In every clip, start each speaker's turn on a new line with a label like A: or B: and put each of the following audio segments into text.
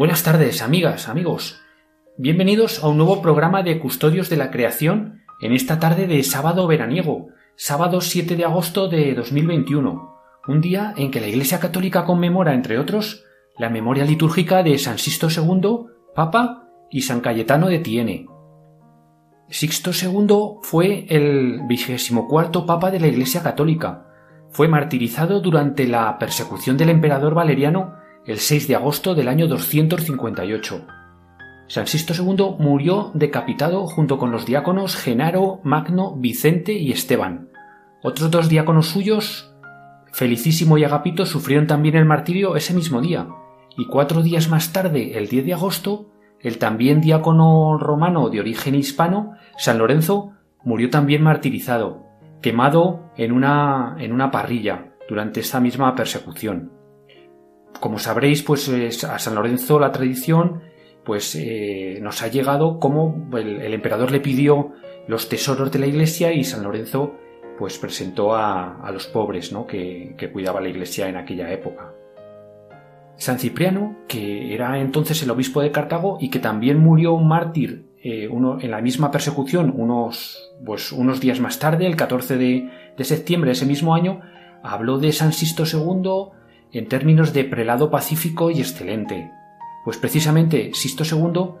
A: Buenas tardes, amigas, amigos. Bienvenidos a un nuevo programa de Custodios de la Creación en esta tarde de sábado veraniego, sábado 7 de agosto de 2021, un día en que la Iglesia Católica conmemora, entre otros, la memoria litúrgica de San Sixto II, Papa, y San Cayetano de Tiene. Sixto II fue el vigésimo cuarto Papa de la Iglesia Católica. Fue martirizado durante la persecución del emperador Valeriano el 6 de agosto del año 258. San Sisto II murió decapitado junto con los diáconos Genaro, Magno, Vicente y Esteban. Otros dos diáconos suyos, Felicísimo y Agapito, sufrieron también el martirio ese mismo día, y cuatro días más tarde, el 10 de agosto, el también diácono romano de origen hispano, San Lorenzo, murió también martirizado, quemado en una, en una parrilla durante esta misma persecución como sabréis, pues a San Lorenzo la tradición pues eh, nos ha llegado como el, emperador le pidió los tesoros de la iglesia y San Lorenzo pues presentó a, los pobres ¿no? que, cuidaba la iglesia en aquella época. San Cipriano, que era entonces el obispo de Cartago y que también murió un mártir eh, en la misma persecución unos, pues, unos días más tarde, el 14 de, de septiembre de ese mismo año, habló de San Sisto II, en términos de prelado pacífico y excelente, pues precisamente Sisto II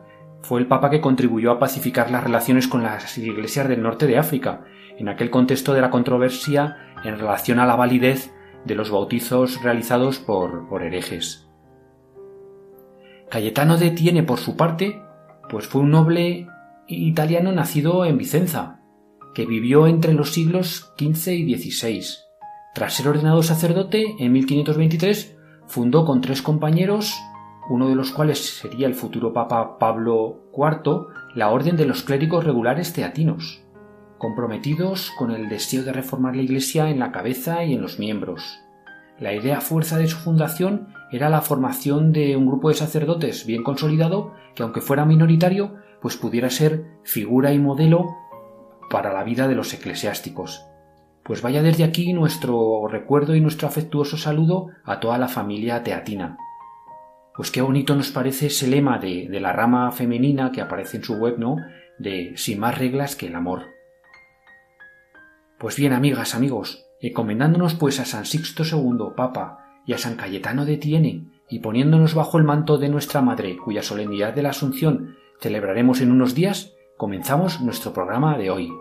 A: fue el papa que contribuyó a pacificar las relaciones con las iglesias del norte de África, en aquel contexto de la controversia en relación a la validez de los bautizos realizados por, herejes. Cayetano de Tiene, por su parte, pues fue un noble italiano nacido en Vicenza, que vivió entre los siglos XV y XVI tras ser ordenado sacerdote, en 1523 fundó con tres compañeros, uno de los cuales sería el futuro Papa Pablo IV, la Orden de los Clérigos Regulares Teatinos, comprometidos con el deseo de reformar la Iglesia en la cabeza y en los miembros. La idea fuerza de su fundación era la formación de un grupo de sacerdotes bien consolidado que, aunque fuera minoritario, pues pudiera ser figura y modelo para la vida de los eclesiásticos. Pues vaya desde aquí nuestro recuerdo y nuestro afectuoso saludo a toda la familia teatina. Pues qué bonito nos parece ese lema de, la rama femenina que aparece en su web, ¿no? De sin más reglas que el amor. Pues bien, amigas, amigos, encomendándonos pues a San Sixto II, Papa, y a San Cayetano de Tiene, y poniéndonos bajo el manto de nuestra Madre, cuya solemnidad de la Asunción celebraremos en unos días, comenzamos nuestro programa de hoy.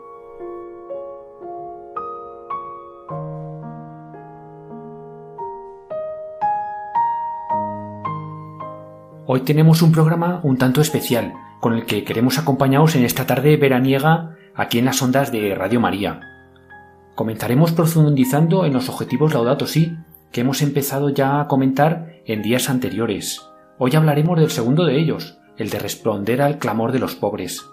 A: Hoy tenemos un programa un tanto especial, con el que queremos acompañaros en esta tarde veraniega aquí en las ondas de Radio María. Comenzaremos profundizando en los objetivos Laudato Si, que hemos empezado ya a comentar en días anteriores. Hoy hablaremos del segundo de ellos, el de responder al clamor de los pobres.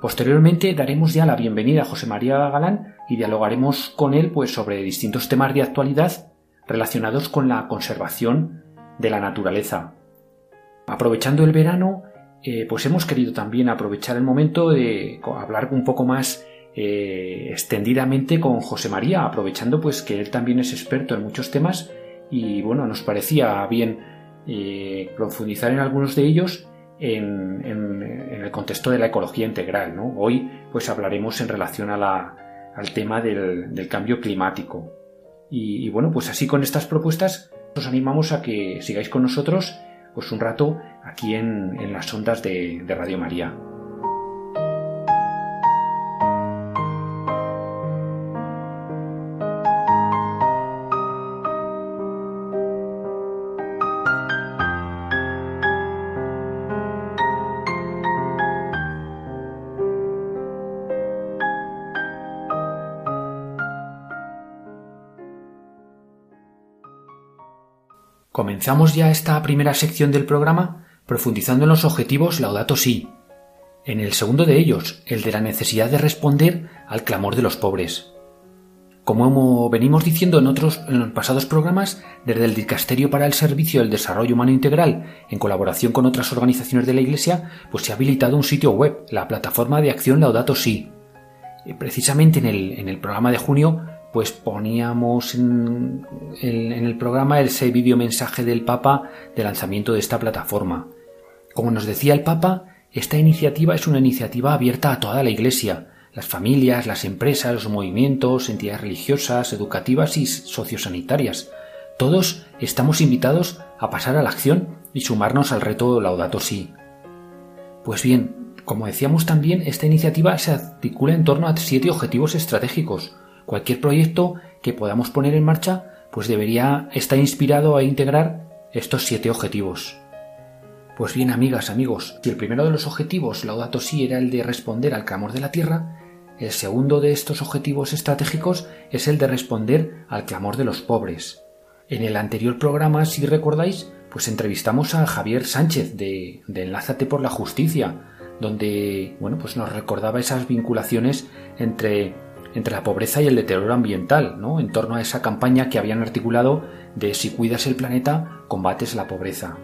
A: Posteriormente daremos ya la bienvenida a José María Galán y dialogaremos con él pues sobre distintos temas de actualidad relacionados con la conservación de la naturaleza, aprovechando el verano, eh, pues hemos querido también aprovechar el momento de hablar un poco más eh, extendidamente con José María, aprovechando pues que él también es experto en muchos temas y bueno, nos parecía bien eh, profundizar en algunos de ellos en, el contexto de la ecología integral. Hoy pues hablaremos en relación al tema del, cambio climático. Y, y bueno, pues así con estas propuestas os animamos a que sigáis con nosotros pues un rato aquí en, las ondas de Radio María. Comenzamos ya esta primera sección del programa profundizando en los objetivos Laudato Si. En el segundo de ellos, el de la necesidad de responder al clamor de los pobres. Como venimos diciendo en otros en los pasados programas, desde el Dicasterio para el Servicio del Desarrollo Humano Integral, en colaboración con otras organizaciones de la Iglesia, pues se ha habilitado un sitio web, la plataforma de acción Laudato Si. Precisamente en el, en el programa de junio pues poníamos en, el programa ese vídeo mensaje del Papa de lanzamiento de esta plataforma. Como nos decía el Papa, esta iniciativa es una iniciativa abierta a toda la Iglesia, las familias, las empresas, los movimientos, entidades religiosas, educativas y sociosanitarias. Todos estamos invitados a pasar a la acción y sumarnos al reto Laudato Si. Pues bien, como decíamos también, esta iniciativa se articula en torno a siete objetivos estratégicos, Cualquier proyecto que podamos poner en marcha pues debería estar inspirado a integrar estos siete objetivos. Pues bien, amigas, amigos, si el primero de los objetivos, Laudato Si, era el de responder al clamor de la tierra, el segundo de estos objetivos estratégicos es el de responder al clamor de los pobres. En el anterior programa, si recordáis, pues entrevistamos a Javier Sánchez de, de Enlázate por la Justicia, donde bueno, pues nos recordaba esas vinculaciones entre entre la pobreza y el deterioro ambiental, ¿no? en torno a esa campaña que habían articulado de si cuidas el planeta, combates la pobreza.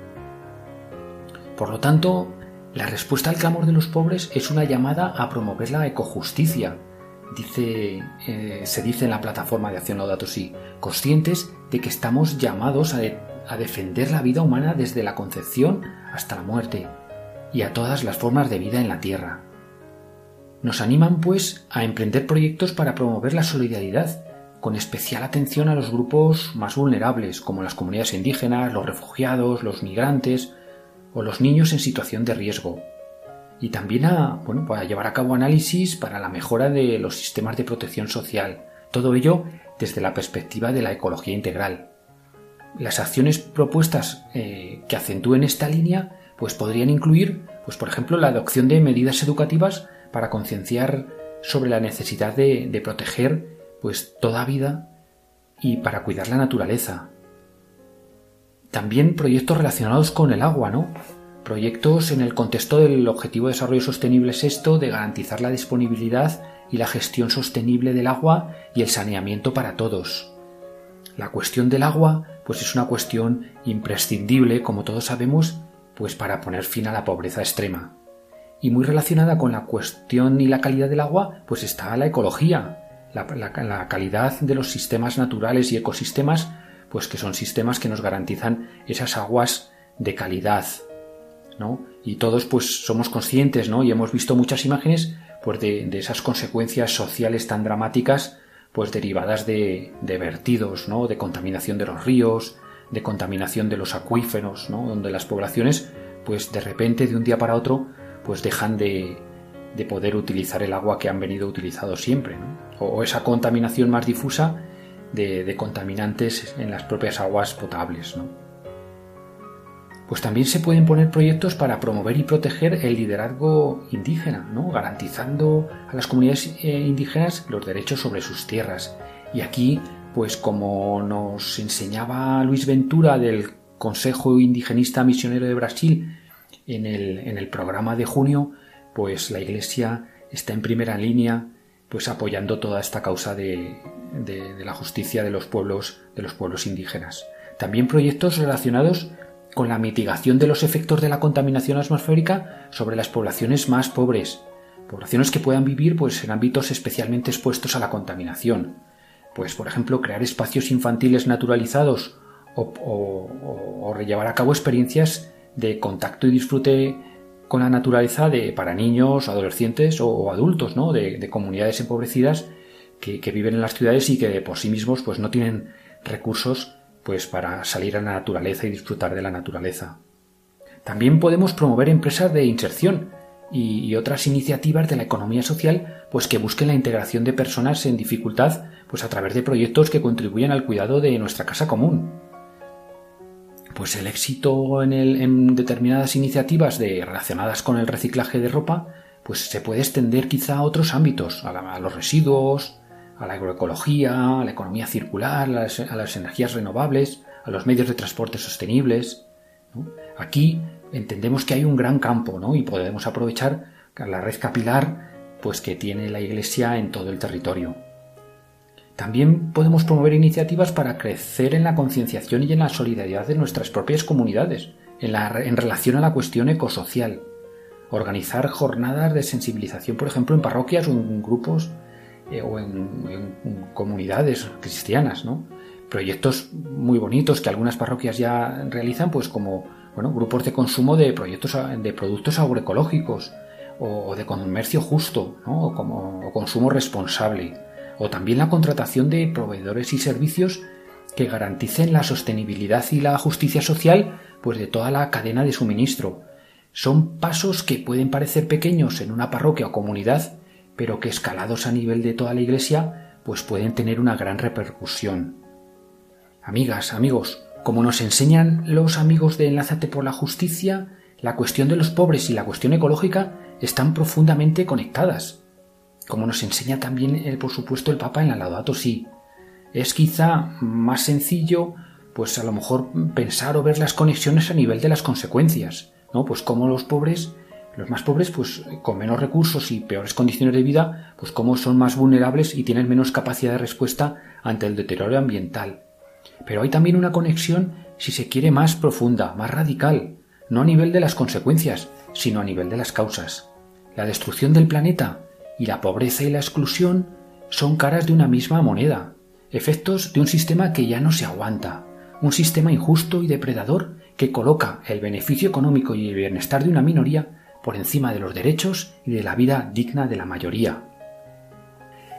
A: Por lo tanto, la respuesta al clamor de los pobres es una llamada a promover la ecojusticia, dice, eh, se dice en la plataforma de Acción Laudato Si, conscientes de que estamos llamados a, a defender la vida humana desde la concepción hasta la muerte y a todas las formas de vida en la Tierra. Nos animan, pues, a emprender proyectos para promover la solidaridad, con especial atención a los grupos más vulnerables, como las comunidades indígenas, los refugiados, los migrantes o los niños en situación de riesgo. Y también a, bueno, para llevar a cabo análisis para la mejora de los sistemas de protección social. Todo ello desde la perspectiva de la ecología integral. Las acciones propuestas eh, que acentúen esta línea pues podrían incluir, pues por ejemplo, la adopción de medidas educativas para concienciar sobre la necesidad de, proteger pues toda vida y para cuidar la naturaleza. También proyectos relacionados con el agua, ¿no? Proyectos en el contexto del Objetivo de Desarrollo Sostenible sexto de garantizar la disponibilidad y la gestión sostenible del agua y el saneamiento para todos. La cuestión del agua, pues es una cuestión imprescindible, como todos sabemos, pues para poner fin a la pobreza extrema y muy relacionada con la cuestión y la calidad del agua, pues está la ecología, la, calidad de los sistemas naturales y ecosistemas, pues que son sistemas que nos garantizan esas aguas de calidad, ¿no? Y todos pues somos conscientes, ¿no? Y hemos visto muchas imágenes pues de, esas consecuencias sociales tan dramáticas pues derivadas de, de, vertidos, ¿no? De contaminación de los ríos, de contaminación de los acuíferos, ¿no? Donde las poblaciones pues de repente de un día para otro pues dejan de, poder utilizar el agua que han venido utilizando siempre, o, esa contaminación más difusa de, contaminantes en las propias aguas potables. Pues también se pueden poner proyectos para promover y proteger el liderazgo indígena, ¿no? garantizando a las comunidades eh, indígenas los derechos sobre sus tierras. Y aquí, pues como nos enseñaba Luis Ventura del Consejo Indigenista Misionero de Brasil, en el, programa de junio, pues la Iglesia está en primera línea, pues apoyando toda esta causa de, la justicia de los pueblos, de los pueblos indígenas. También proyectos relacionados con la mitigación de los efectos de la contaminación atmosférica sobre las poblaciones más pobres, poblaciones que puedan vivir pues en ámbitos especialmente expuestos a la contaminación. Pues por ejemplo crear espacios infantiles naturalizados o, o, o llevar a cabo experiencias de contacto y disfrute con la naturaleza de, para niños, adolescentes o, adultos, ¿no? De, comunidades empobrecidas que, viven en las ciudades y que por sí mismos pues no tienen recursos pues para salir a la naturaleza y disfrutar de la naturaleza. También podemos promover empresas de inserción y, y, otras iniciativas de la economía social pues que busquen la integración de personas en dificultad pues a través de proyectos que contribuyan al cuidado de nuestra casa común pues el éxito en, determinadas iniciativas de, relacionadas con el reciclaje de ropa, pues se puede extender quizá a otros ámbitos, a, los residuos, a la agroecología, a la economía circular, a las, energías renovables, a los medios de transporte sostenibles. Aquí entendemos que hay un gran campo ¿no? y podemos aprovechar la red capilar pues, que tiene la Iglesia en todo el territorio. También podemos promover iniciativas para crecer en la concienciación y en la solidaridad de nuestras propias comunidades, en, relación a la cuestión ecosocial. Organizar jornadas de sensibilización, por ejemplo, en parroquias o en grupos eh, o en, comunidades cristianas. Proyectos muy bonitos que algunas parroquias ya realizan, pues como grupos de consumo de proyectos de productos agroecológicos o, de comercio justo, o como consumo responsable, o también la contratación de proveedores y servicios que garanticen la sostenibilidad y la justicia social pues de toda la cadena de suministro. Son pasos que pueden parecer pequeños en una parroquia o comunidad, pero que escalados a nivel de toda la Iglesia, pues pueden tener una gran repercusión. Amigas, amigos, como nos enseñan los amigos de Enlázate por la Justicia, la cuestión de los pobres y la cuestión ecológica están profundamente conectadas. Como nos enseña también, eh, por supuesto, el Papa en la Laudato Si. Es quizá más sencillo, pues a lo mejor pensar o ver las conexiones a nivel de las consecuencias, ¿no? Pues como los pobres los más pobres, pues con menos recursos y peores condiciones de vida, pues como son más vulnerables y tienen menos capacidad de respuesta ante el deterioro ambiental. Pero hay también una conexión, si se quiere, más profunda, más radical, no a nivel de las consecuencias, sino a nivel de las causas. La destrucción del planeta y la pobreza y la exclusión son caras de una misma moneda, efectos de un sistema que ya no se aguanta, un sistema injusto y depredador que coloca el beneficio económico y el bienestar de una minoría por encima de los derechos y de la vida digna de la mayoría.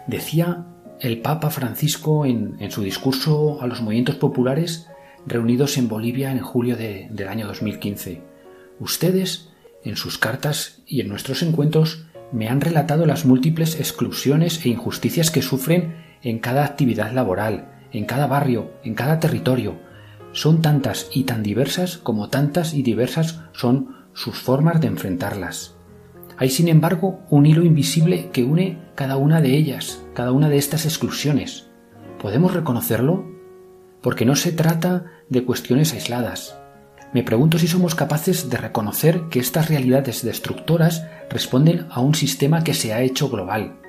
A: Decía el Papa Francisco en, su discurso a los movimientos populares reunidos en Bolivia en julio del año 2015. Ustedes, en sus cartas y en nuestros encuentros, me han relatado las múltiples exclusiones e injusticias que sufren en cada actividad laboral, en cada barrio, en cada territorio. Son tantas y tan diversas como tantas y diversas son sus formas de enfrentarlas. Hay, sin embargo, un hilo invisible que une cada una de ellas, cada una de estas exclusiones. ¿Podemos reconocerlo? Porque no se trata de cuestiones aisladas. Me pregunto si somos capaces de reconocer que estas realidades destructoras responden a un sistema que se ha hecho global.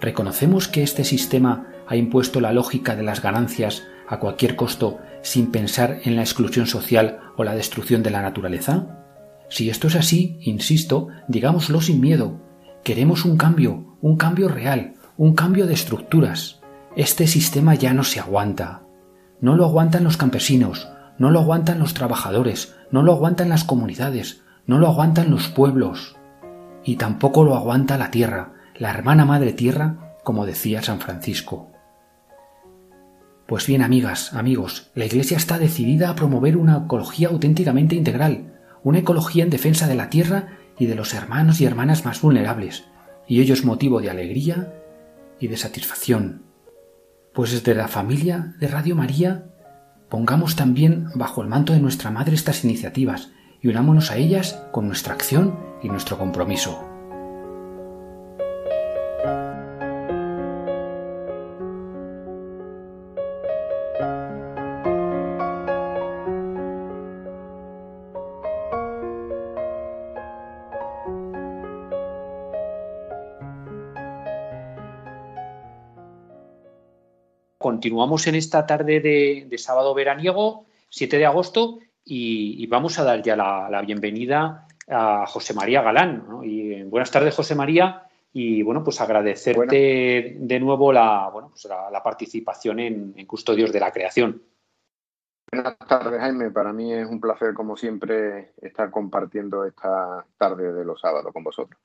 A: ¿Reconocemos que este sistema ha impuesto la lógica de las ganancias a cualquier costo sin pensar en la exclusión social o la destrucción de la naturaleza? Si esto es así, insisto, digámoslo sin miedo. Queremos un cambio, un cambio real, un cambio de estructuras. Este sistema ya no se aguanta. No lo aguantan los campesinos, no lo aguantan los trabajadores, no lo aguantan las comunidades, no lo aguantan los pueblos. Y tampoco lo aguanta la tierra, la hermana madre tierra, como decía San Francisco. Pues bien, amigas, amigos, la Iglesia está decidida a promover una ecología auténticamente integral, una ecología en defensa de la tierra y de los hermanos y hermanas más vulnerables, y ello es motivo de alegría y de satisfacción. Pues desde la familia de Radio María pongamos también bajo el manto de nuestra Madre estas iniciativas y unámonos a ellas con nuestra acción y nuestro compromiso. Continuamos en esta tarde de, sábado veraniego, 7 de agosto, y, vamos a dar ya la, bienvenida a José María Galán. Y, eh, buenas tardes, José María, y bueno, pues agradecerte de nuevo la, bueno, pues la, participación en, en, Custodios de la Creación.
B: Buenas tardes, Jaime. Para mí es un placer, como siempre, estar compartiendo esta tarde de los sábados con vosotros.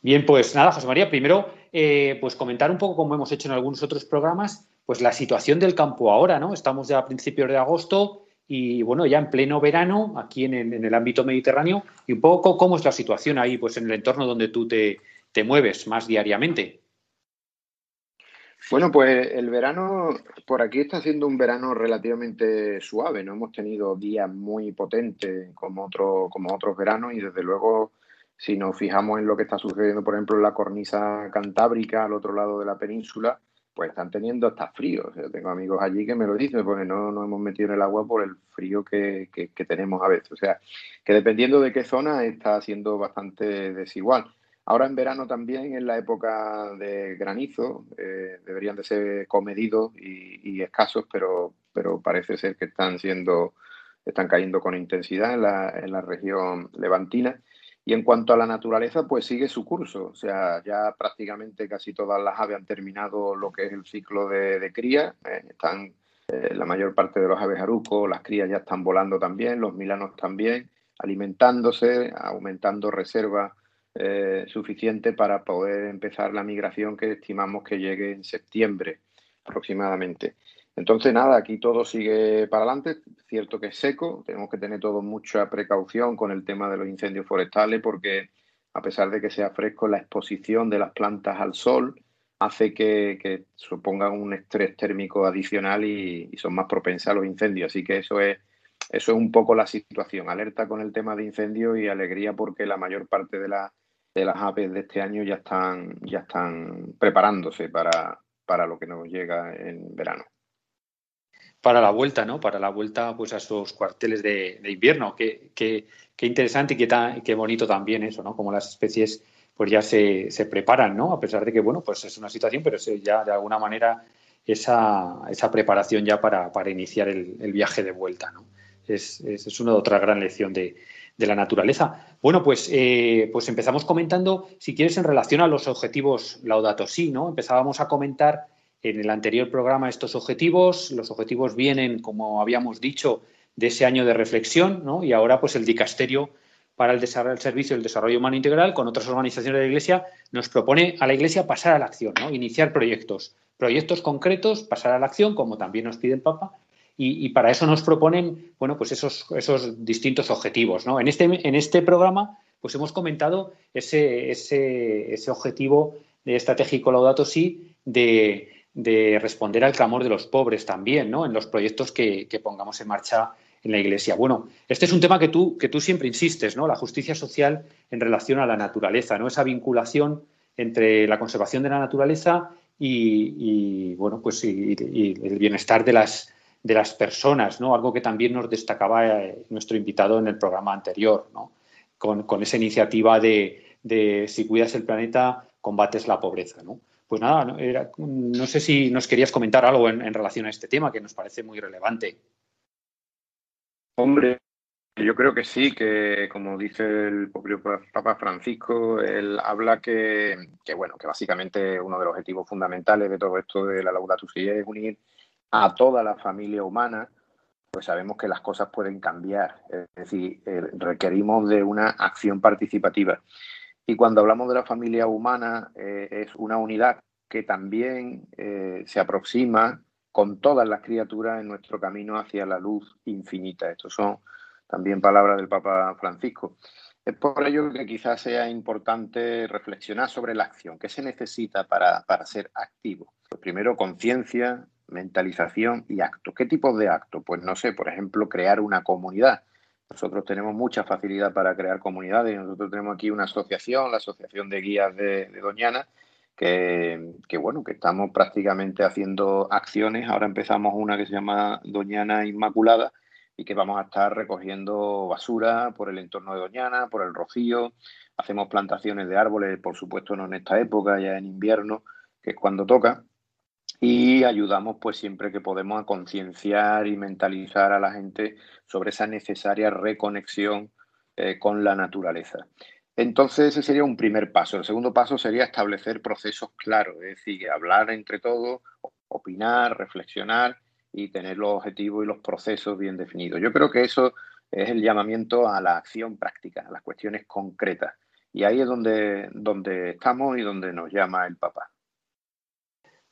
A: Bien, pues nada, José María, primero, eh, pues comentar un poco, como hemos hecho en algunos otros programas, pues la situación del campo ahora, ¿no? Estamos ya a principios de agosto y, bueno, ya en pleno verano, aquí en, el ámbito mediterráneo, y un poco cómo es la situación ahí, pues en el entorno donde tú te, te mueves más diariamente.
B: Bueno, pues el verano por aquí está siendo un verano relativamente suave, no hemos tenido días muy potentes como, otro, como otros veranos y desde luego si nos fijamos en lo que está sucediendo, por ejemplo, en la cornisa cantábrica, al otro lado de la península, pues están teniendo hasta frío. Yo tengo amigos allí que me lo dicen, porque no nos hemos metido en el agua por el frío que, que, tenemos a veces. O sea, que dependiendo de qué zona está siendo bastante desigual. Ahora en verano también, en la época de granizo, eh, deberían de ser comedidos y, escasos, pero, pero parece ser que están siendo, están cayendo con intensidad en la, en la región levantina. Y en cuanto a la naturaleza, pues sigue su curso. O sea, ya prácticamente casi todas las aves han terminado lo que es el ciclo de, cría. Eh, están eh, la mayor parte de los aves arucos, las crías ya están volando también, los milanos también, alimentándose, aumentando reservas eh, suficiente para poder empezar la migración que estimamos que llegue en septiembre aproximadamente. Entonces, nada, aquí todo sigue para adelante. Cierto que es seco, tenemos que tener todo mucha precaución con el tema de los incendios forestales porque a pesar de que sea fresco, la exposición de las plantas al sol hace que, supongan un estrés térmico adicional y, son más propensas a los incendios. Así que eso es, eso es un poco la situación. Alerta con el tema de incendios y alegría porque la mayor parte de, de las aves de este año ya están, ya están preparándose para, para lo que nos llega en verano
A: para la vuelta, ¿no? Para la vuelta pues, a esos cuarteles de, invierno. Qué, qué, qué, interesante y qué, bonito también eso, ¿no? Como las especies pues ya se, se, preparan, ¿no? A pesar de que, bueno, pues es una situación, pero ya de alguna manera esa, esa preparación ya para, para iniciar el, viaje de vuelta, ¿no? Es, es, una otra gran lección de, la naturaleza. Bueno, pues, eh, pues empezamos comentando, si quieres, en relación a los objetivos Laudato ¿no? Empezábamos a comentar en el anterior programa estos objetivos. Los objetivos vienen, como habíamos dicho, de ese año de reflexión, ¿no? Y ahora, pues el dicasterio para el, el servicio del desarrollo humano integral, con otras organizaciones de la Iglesia, nos propone a la Iglesia pasar a la acción, ¿no? Iniciar proyectos, proyectos concretos, pasar a la acción, como también nos pide el Papa, y, para eso nos proponen, bueno, pues esos, esos distintos objetivos, ¿no? En este, en este programa, pues hemos comentado ese, ese, ese objetivo estratégico Laudato Si de, de responder al clamor de los pobres también, ¿no? En los proyectos que, pongamos en marcha en la Iglesia. Bueno, este es un tema que tú, que tú siempre insistes, ¿no? La justicia social en relación a la naturaleza, ¿no? Esa vinculación entre la conservación de la naturaleza y, bueno, pues y, el bienestar de las, de las personas, ¿no? Algo que también nos destacaba eh, nuestro invitado en el programa anterior, ¿no? Con, esa iniciativa de, de si cuidas el planeta, combates la pobreza, ¿no? Pues nada, no, sé si nos querías comentar algo en, relación a este tema que nos parece muy relevante.
B: Hombre, yo creo que sí, que como dice el propio Papa Francisco, él habla que, bueno, que básicamente uno de los objetivos fundamentales de todo esto de la Laudato Si es unir a toda la familia humana, pues sabemos que las cosas pueden cambiar, es decir, eh, requerimos de una acción participativa. Y cuando hablamos de la familia humana, eh, es una unidad que también eh, se aproxima con todas las criaturas en nuestro camino hacia la luz infinita. Estos son también palabras del Papa Francisco. Es por ello que quizás sea importante reflexionar sobre la acción. ¿Qué se necesita para, para ser activo? Pues primero, conciencia, mentalización y acto. ¿Qué tipo de acto? Pues no sé, por ejemplo, crear una comunidad. Nosotros tenemos mucha facilidad para crear comunidades. Nosotros tenemos aquí una asociación, la Asociación de Guías de, Doñana, que, bueno, que estamos prácticamente haciendo acciones. Ahora empezamos una que se llama Doñana Inmaculada y que vamos a estar recogiendo basura por el entorno de Doñana, por el Rocío. Hacemos plantaciones de árboles, por supuesto no en esta época, ya en invierno, que es cuando toca y ayudamos pues siempre que podemos a concienciar y mentalizar a la gente sobre esa necesaria reconexión eh, con la naturaleza. Entonces ese sería un primer paso. El segundo paso sería establecer procesos claros, es decir, hablar entre todos, opinar, reflexionar y tener los objetivos y los procesos bien definidos. Yo creo que eso es el llamamiento a la acción práctica, a las cuestiones concretas. Y ahí es donde, donde estamos y donde nos llama el Papa.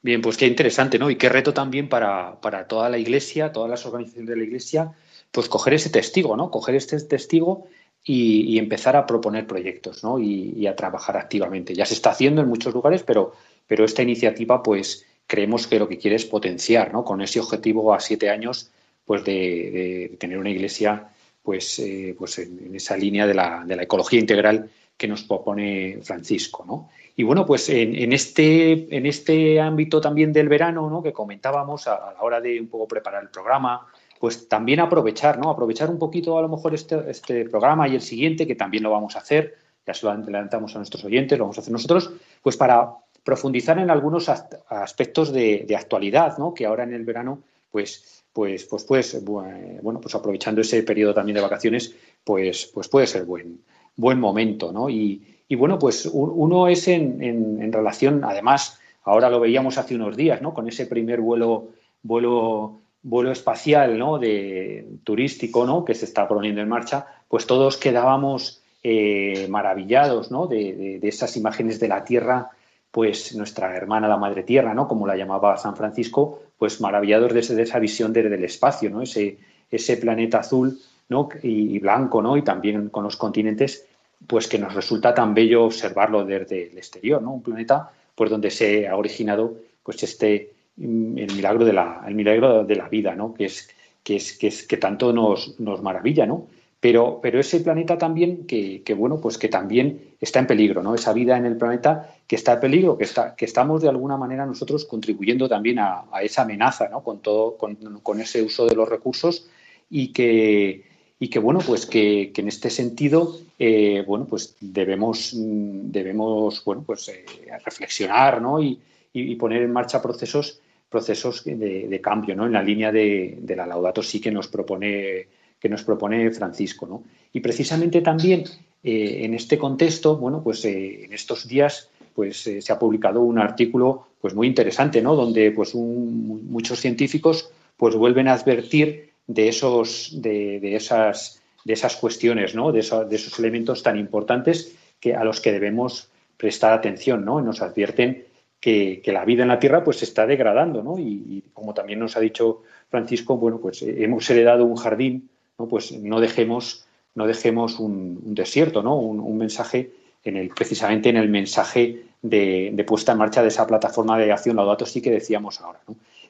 A: Bien, pues qué interesante, ¿no? Y qué reto también para, toda la Iglesia, todas las organizaciones de la Iglesia, pues coger ese testigo, ¿no? Coger este testigo y, empezar a proponer proyectos, ¿no? Y, a trabajar activamente. Ya se está haciendo en muchos lugares, pero, pero esta iniciativa, pues creemos que lo que quiere es potenciar, ¿no? Con ese objetivo a siete años, pues de, tener una Iglesia, pues, eh, pues en, esa línea de la, de la ecología integral que nos propone Francisco, ¿no? Y bueno, pues en, este, en este ámbito también del verano, ¿no? que comentábamos a, la hora de un poco preparar el programa, pues también aprovechar, ¿no? Aprovechar un poquito a lo mejor este, este programa y el siguiente, que también lo vamos a hacer, ya se lo adelantamos a nuestros oyentes, lo vamos a hacer nosotros, pues para profundizar en algunos aspectos de, actualidad, ¿no? Que ahora en el verano, pues, pues, pues, pues, bueno, pues aprovechando ese periodo también de vacaciones, pues, pues puede ser buen, buen momento, ¿no? Y, y bueno, pues uno es en, en, relación, además, ahora lo veíamos hace unos días, ¿no? Con ese primer vuelo, vuelo, vuelo espacial, ¿no? De turístico, ¿no? Que se está poniendo en marcha, pues todos quedábamos eh, maravillados, ¿no? De, de, esas imágenes de la Tierra, pues nuestra hermana la Madre Tierra, ¿no? Como la llamaba San Francisco, pues maravillados de, de esa visión del espacio, ¿no? Ese, ese planeta azul, ¿no? Y blanco, ¿no? Y también con los continentes pues que nos resulta tan bello observarlo desde el exterior, ¿no? Un planeta pues donde se ha originado pues este mm, el milagro de la el milagro de la vida, ¿no? Que es que es que, es, que tanto nos, nos maravilla, ¿no? Pero, pero ese planeta también que, que, bueno pues que también está en peligro, ¿no? Esa vida en el planeta que está en peligro, que está que estamos de alguna manera nosotros contribuyendo también a, a esa amenaza, ¿no? Con todo con, con ese uso de los recursos y que y que bueno pues que, en este sentido eh, bueno pues debemos mm, debemos bueno pues eh, reflexionar ¿no? y, poner en marcha procesos procesos de, cambio ¿no? en la línea de, la laudato sí que nos propone que nos propone Francisco ¿no? y precisamente también eh, en este contexto bueno pues en estos días pues se ha publicado un artículo pues muy interesante ¿no? donde pues muchos científicos pues vuelven a advertir de esos, de, esas, de esas cuestiones, ¿no? de, esos elementos tan importantes que, a los que debemos prestar atención, ¿no? Nos advierten que, la vida en la Tierra pues se está degradando, ¿no? Y, como también nos ha dicho Francisco, bueno, pues eh, hemos heredado un jardín, ¿no? Pues no dejemos, no dejemos un, desierto, ¿no? Un, mensaje en el, precisamente en el mensaje de, puesta en marcha de esa plataforma de acción Laudato sí que decíamos ahora.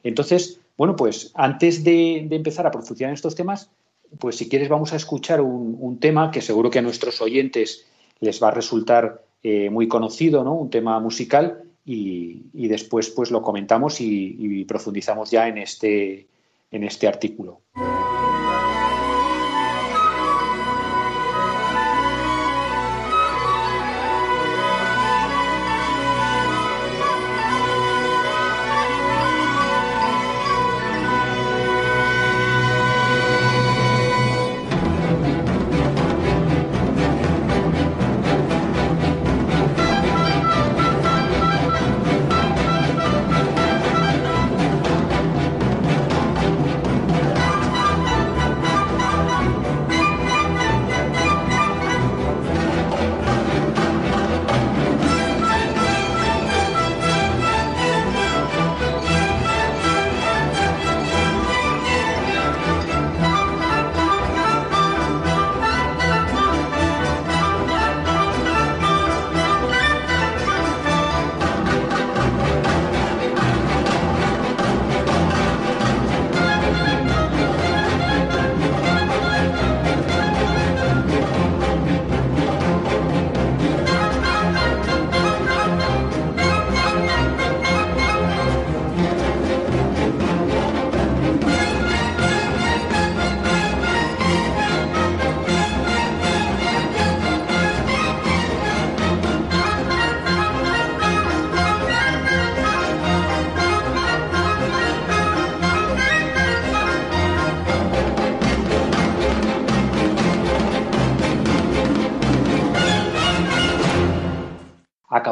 A: Entonces, bueno, pues antes de, empezar a profundizar en estos temas, pues si quieres vamos a escuchar un, tema que seguro que a nuestros oyentes les va a resultar eh, muy conocido, ¿no? Un tema musical y, después pues lo comentamos y, y profundizamos ya en este, en este artículo.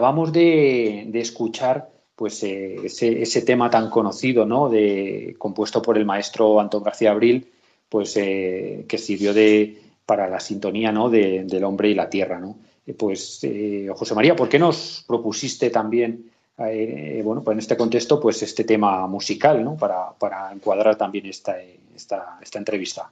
A: Acabamos de, escuchar pues eh, ese, tema tan conocido, ¿no? De, compuesto por el maestro Antón García Abril, pues eh, que sirvió de, para la sintonía ¿no? del hombre y la tierra, ¿no? Eh, pues José María, ¿por qué nos propusiste también, bueno, pues en este contexto, pues este tema musical, ¿no? Para, para encuadrar también esta, esta, esta entrevista.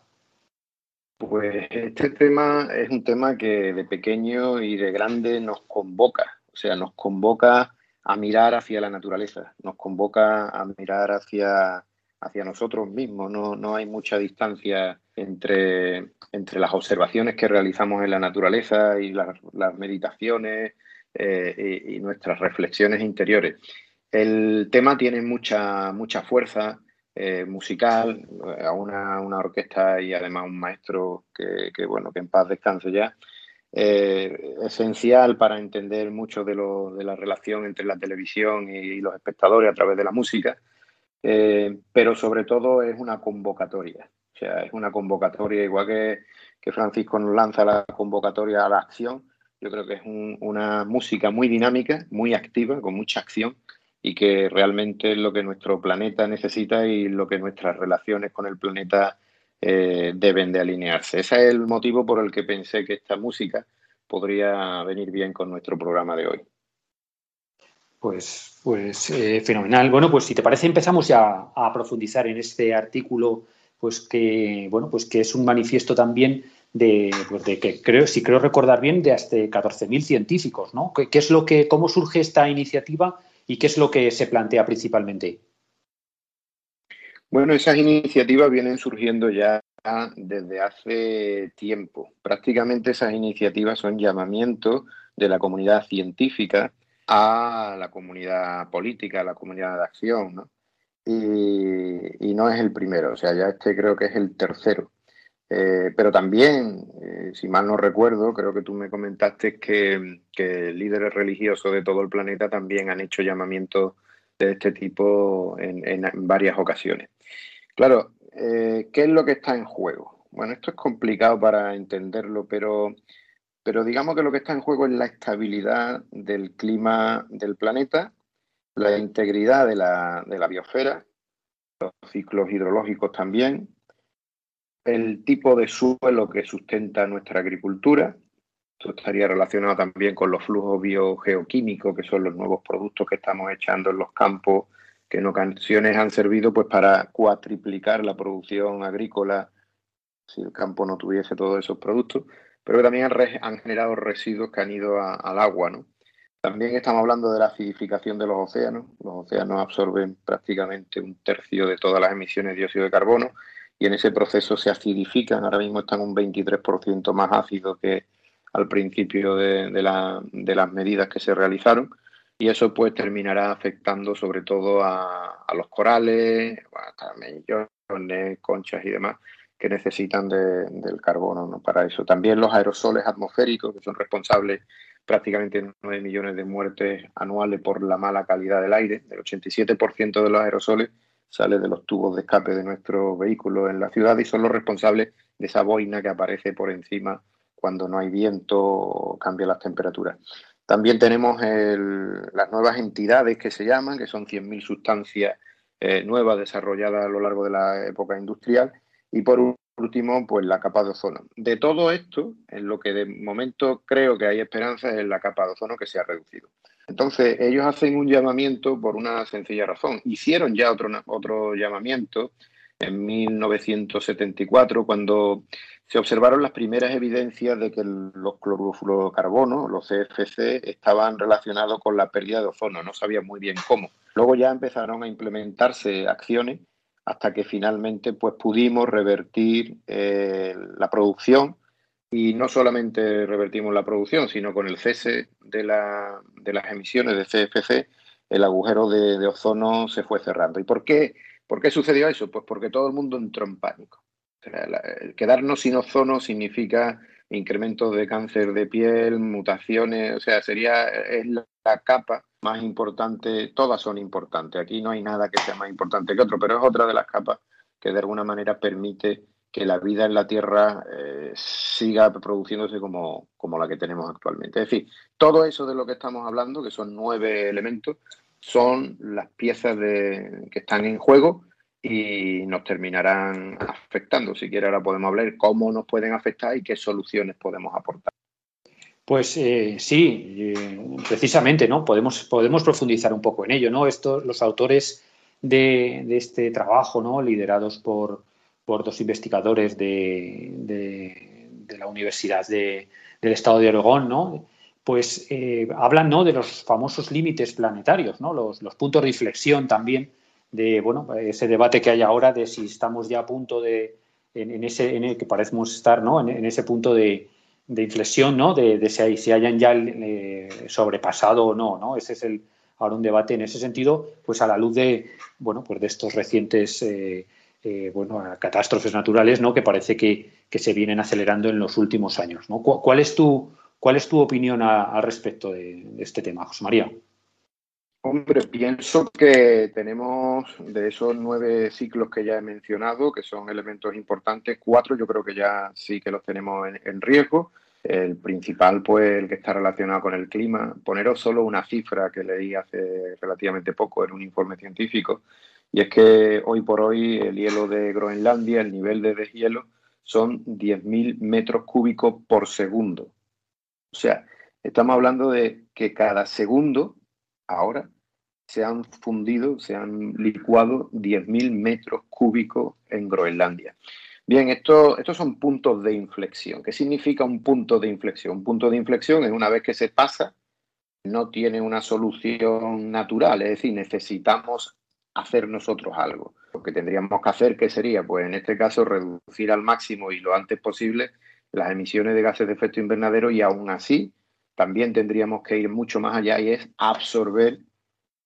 B: Pues este tema es un tema que de pequeño y de grande nos convoca o sea, nos convoca a mirar hacia la naturaleza, nos convoca a mirar hacia, hacia nosotros mismos. No, no hay mucha distancia entre, entre las observaciones que realizamos en la naturaleza y las, meditaciones y, nuestras reflexiones interiores. El tema tiene mucha, mucha fuerza musical, a una, orquesta y además un maestro que, bueno, que en paz descanse ya, esencial para entender mucho de, lo, de la relación entre la televisión y los espectadores a través de la música. Eh, pero sobre todo es una convocatoria. O sea, es una convocatoria, igual que, Francisco nos lanza la convocatoria a la acción, yo creo que es una música muy dinámica, muy activa, con mucha acción y que realmente es lo que nuestro planeta necesita y lo que nuestras relaciones con el planeta eh, deben de alinearse. Ese es el motivo por el que pensé que esta música podría venir bien con nuestro programa de hoy.
A: Pues, pues eh, fenomenal. Bueno, pues si te parece empezamos ya a profundizar en este artículo, pues que bueno, pues que es un manifiesto también de, pues de que creo, si creo recordar bien, de hasta 14.000 científicos, ¿no? ¿Qué, es lo que, cómo surge esta iniciativa y qué es lo que se plantea principalmente?
B: Bueno, esas iniciativas vienen surgiendo ya desde hace tiempo. Prácticamente esas iniciativas son llamamientos de la comunidad científica a la comunidad política, a la comunidad de acción, ¿no? Y, no es el primero, o sea, ya este creo que es el tercero. Eh, pero también, eh, si mal no recuerdo, creo que tú me comentaste que, líderes religiosos de todo el planeta también han hecho llamamientos de este tipo en, varias ocasiones. Claro, eh, ¿qué es lo que está en juego? Bueno, esto es complicado para entenderlo, pero pero digamos que lo que está en juego es la estabilidad del clima del planeta, la integridad de la, de la biosfera, los ciclos hidrológicos también, el tipo de suelo que sustenta nuestra agricultura. Esto estaría relacionado también con los flujos biogeoquímicos, que son los nuevos productos que estamos echando en los campos, que en ocasiones han servido pues para cuatriplicar la producción agrícola si el campo no tuviese todos esos productos pero que también han, generado residuos que han ido al agua, ¿no? También estamos hablando de la acidificación de los océanos. Los océanos absorben prácticamente un tercio de todas las emisiones de dióxido de carbono y en ese proceso se acidifican. Ahora mismo están un 23% más ácidos que al principio de, las medidas que se realizaron y eso pues terminará afectando sobre todo a, los corales, millones, conchas y demás, que necesitan del carbono para eso. También los aerosoles atmosféricos, que son responsables prácticamente de 9 millones de muertes anuales por la mala calidad del aire. El 87% de los aerosoles sale de los tubos de escape de nuestros vehículos en la ciudad y son los responsables de esa boina que aparece por encima cuando no hay viento cambian las temperaturas. También tenemos las nuevas entidades que se llaman, que son 100.000 sustancias eh, nuevas desarrolladas a lo largo de la época industrial y por último, pues la capa de ozono. De todo esto, en lo que de momento creo que hay esperanza es en la capa de ozono que se ha reducido. Entonces, ellos hacen un llamamiento por una sencilla razón. Hicieron ya otro, otro llamamiento en 1974, cuando se observaron las primeras evidencias de que los clorofluorocarbonos, los CFC, estaban relacionados con la pérdida de ozono. No sabían muy bien cómo. Luego ya empezaron a implementarse acciones hasta que finalmente pues pudimos revertir eh, la producción y no solamente revertimos la producción, sino con el cese de, la, de las emisiones de CFC, el agujero de, ozono se fue cerrando. ¿Y por qué, por qué sucedió eso? Pues porque todo el mundo entró en pánico. quedarnos sin ozono significa incrementos de cáncer de piel, mutaciones, o sea, sería es la capa más importante, todas son importantes, aquí no hay nada que sea más importante que otro, pero es otra de las capas que de alguna manera permite que la vida en la Tierra eh, siga produciéndose como, como la que tenemos actualmente. Es decir, todo eso de lo que estamos hablando, que son nueve elementos, son las piezas de, que están en juego y nos terminarán afectando. Si quiere, ahora podemos hablar cómo nos pueden afectar y qué soluciones podemos aportar.
A: Pues eh, sí, eh, precisamente, ¿no? Podemos, podemos profundizar un poco en ello, ¿no? Estos, los autores de, este trabajo, ¿no? Liderados por, por dos investigadores de, la Universidad del Estado de Oregón, ¿no? Pues eh, hablan, ¿no? De los famosos límites planetarios, ¿no? Los, puntos de inflexión también de, bueno, ese debate que hay ahora de si estamos ya a punto de, en, ese, en el que parecemos estar, ¿no? en ese punto de inflexión, ¿no? De, si, si, hayan ya eh, sobrepasado o no, ¿no? Ese es el, ahora un debate en ese sentido, pues a la luz de, bueno, pues de estos recientes eh, bueno, catástrofes naturales, ¿no? Que parece que, se vienen acelerando en los últimos años, ¿no? ¿Cuál es tu, cuál es tu opinión al respecto de, este tema, José María?
B: Hombre, pienso que tenemos de esos nueve ciclos que ya he mencionado, que son elementos importantes, cuatro yo creo que ya sí que los tenemos en riesgo. El principal, pues, el que está relacionado con el clima. Poneros solo una cifra que leí hace relativamente poco en un informe científico, y es que hoy por hoy el hielo de Groenlandia, el nivel de deshielo, son 10.000 metros cúbicos por segundo. O sea, estamos hablando de que cada segundo, ahora, se han fundido, se han licuado 10.000 metros cúbicos en Groenlandia. Bien, esto, estos son puntos de inflexión. ¿Qué significa un punto de inflexión? Un punto de inflexión es una vez que se pasa, no tiene una solución natural, es decir, necesitamos hacer nosotros algo. Lo que tendríamos que hacer, ¿qué sería? Pues en este caso reducir al máximo y lo antes posible las emisiones de gases de efecto invernadero y aún así también tendríamos que ir mucho más allá y es absorber